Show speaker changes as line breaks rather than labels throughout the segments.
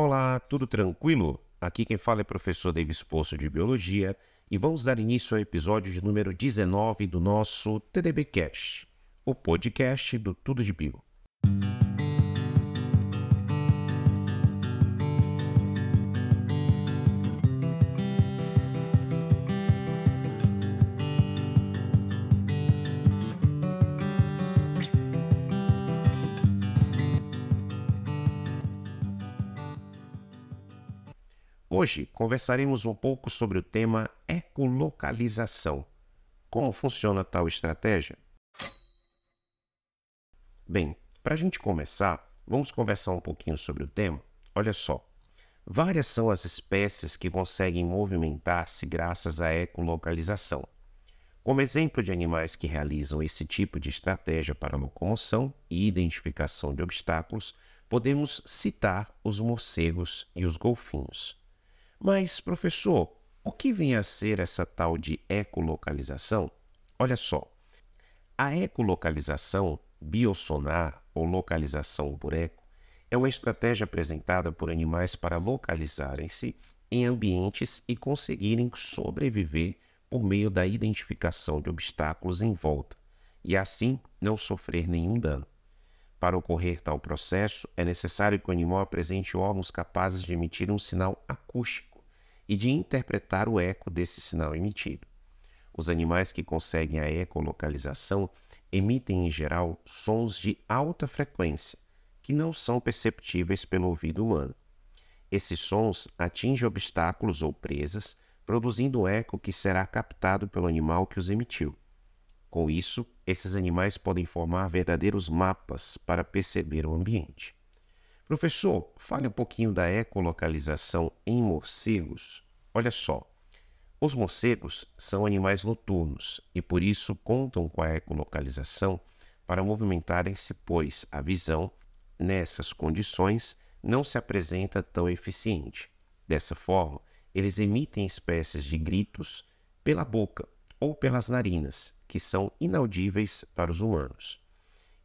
Olá, tudo tranquilo? Aqui quem fala é o professor Davis Poço de Biologia e vamos dar início ao episódio de número 19 do nosso TDB Cast, o podcast do Tudo de Bio. Hoje conversaremos um pouco sobre o tema ecolocalização. Como funciona tal estratégia? Bem, para a gente começar, vamos conversar um pouquinho sobre o tema. Olha só, várias são as espécies que conseguem movimentar-se graças à ecolocalização. Como exemplo de animais que realizam esse tipo de estratégia para locomoção e identificação de obstáculos, podemos citar os morcegos e os golfinhos. Mas, professor, o que vem a ser essa tal de ecolocalização? Olha só, a ecolocalização biosonar ou localização por eco é uma estratégia apresentada por animais para localizarem-se em ambientes e conseguirem sobreviver por meio da identificação de obstáculos em volta e assim não sofrer nenhum dano. Para ocorrer tal processo, é necessário que o animal apresente órgãos capazes de emitir um sinal acústico e de interpretar o eco desse sinal emitido. Os animais que conseguem a ecolocalização emitem em geral sons de alta frequência, que não são perceptíveis pelo ouvido humano. Esses sons atingem obstáculos ou presas, produzindo eco que será captado pelo animal que os emitiu. Com isso, esses animais podem formar verdadeiros mapas para perceber o ambiente. Professor, fale um pouquinho da ecolocalização em morcegos. Olha só, os morcegos são animais noturnos e por isso contam com a ecolocalização para movimentarem-se, pois a visão, nessas condições, não se apresenta tão eficiente. Dessa forma, eles emitem espécies de gritos pela boca ou pelas narinas, que são inaudíveis para os humanos.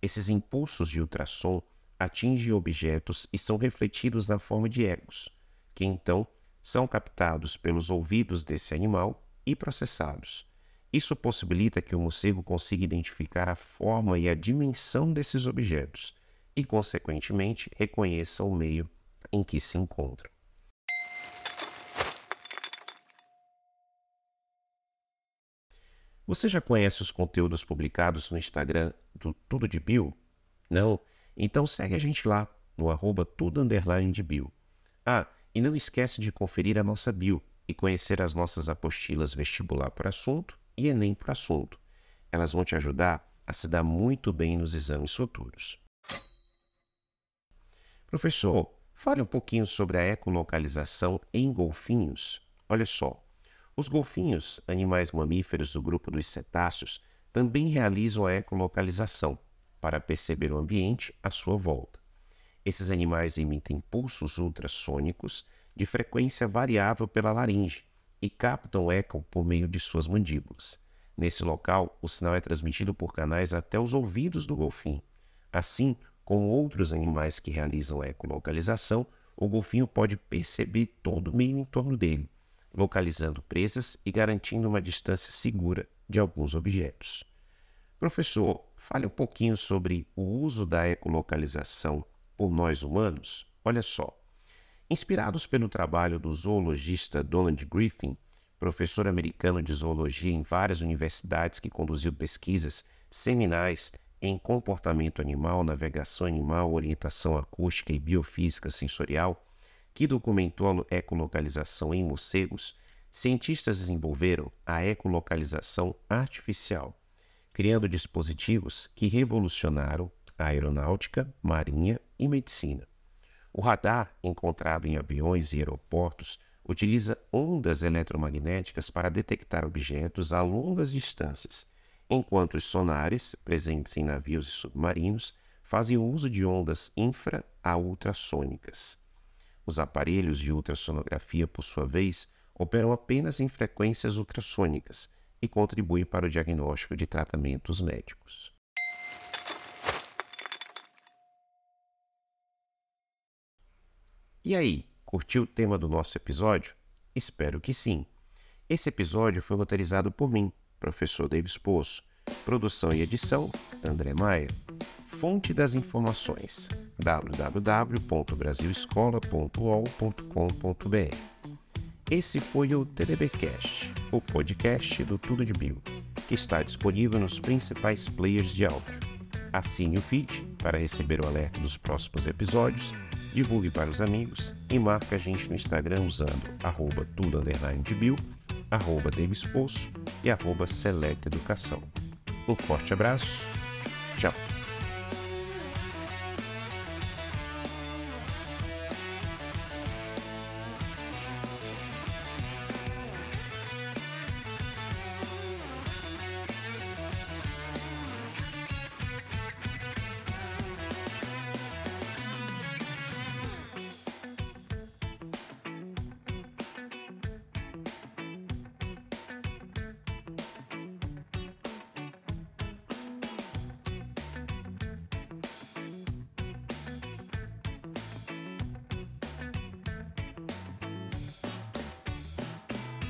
Esses impulsos de ultrassom atingem objetos e são refletidos na forma de ecos, que então são captados pelos ouvidos desse animal e processados. Isso possibilita que o morcego consiga identificar a forma e a dimensão desses objetos e, consequentemente, reconheça o meio em que se encontra. Você já conhece os conteúdos publicados no Instagram do Tudo de Bio? Não? Então segue a gente lá, no arroba tudo underline de bio. Ah, e não esquece de conferir a nossa bio e conhecer as nossas apostilas vestibular por assunto e Enem por assunto. Elas vão te ajudar a se dar muito bem nos exames futuros. Professor, fale um pouquinho sobre a ecolocalização em golfinhos. Olha só, os golfinhos, animais mamíferos do grupo dos cetáceos, também realizam a ecolocalização para perceber o ambiente à sua volta. Esses animais emitem pulsos ultrassônicos de frequência variável pela laringe e captam o eco por meio de suas mandíbulas. Nesse local, o sinal é transmitido por canais até os ouvidos do golfinho. Assim como outros animais que realizam ecolocalização, o golfinho pode perceber todo o meio em torno dele, localizando presas e garantindo uma distância segura de alguns objetos. Professor, fale um pouquinho sobre o uso da ecolocalização por nós humanos. Olha só. Inspirados pelo trabalho do zoologista Donald Griffin, professor americano de zoologia em várias universidades que conduziu pesquisas seminais em comportamento animal, navegação animal, orientação acústica e biofísica sensorial, que documentou a ecolocalização em morcegos, cientistas desenvolveram a ecolocalização artificial criando dispositivos que revolucionaram a aeronáutica, marinha e medicina. O radar, encontrado em aviões e aeroportos, utiliza ondas eletromagnéticas para detectar objetos a longas distâncias, enquanto os sonares, presentes em navios e submarinos, fazem uso de ondas infra a ultrassônicas. Os aparelhos de ultrassonografia, por sua vez, operam apenas em frequências ultrassônicas, e contribui para o diagnóstico de tratamentos médicos. E aí, curtiu o tema do nosso episódio? Espero que sim. Esse episódio foi roteirizado por mim, professor Davis Poço. Produção e edição, André Maia. Fonte das informações, www.brasilescola.ol.com.br. Esse foi o TDBcast, o podcast do Tudo de Bio, que está disponível nos principais players de áudio. Assine o feed para receber o alerta dos próximos episódios, divulgue para os amigos e marque a gente no Instagram usando arroba tudo de bio, arroba Davis Poço e arroba Select Educação. Um forte abraço, tchau!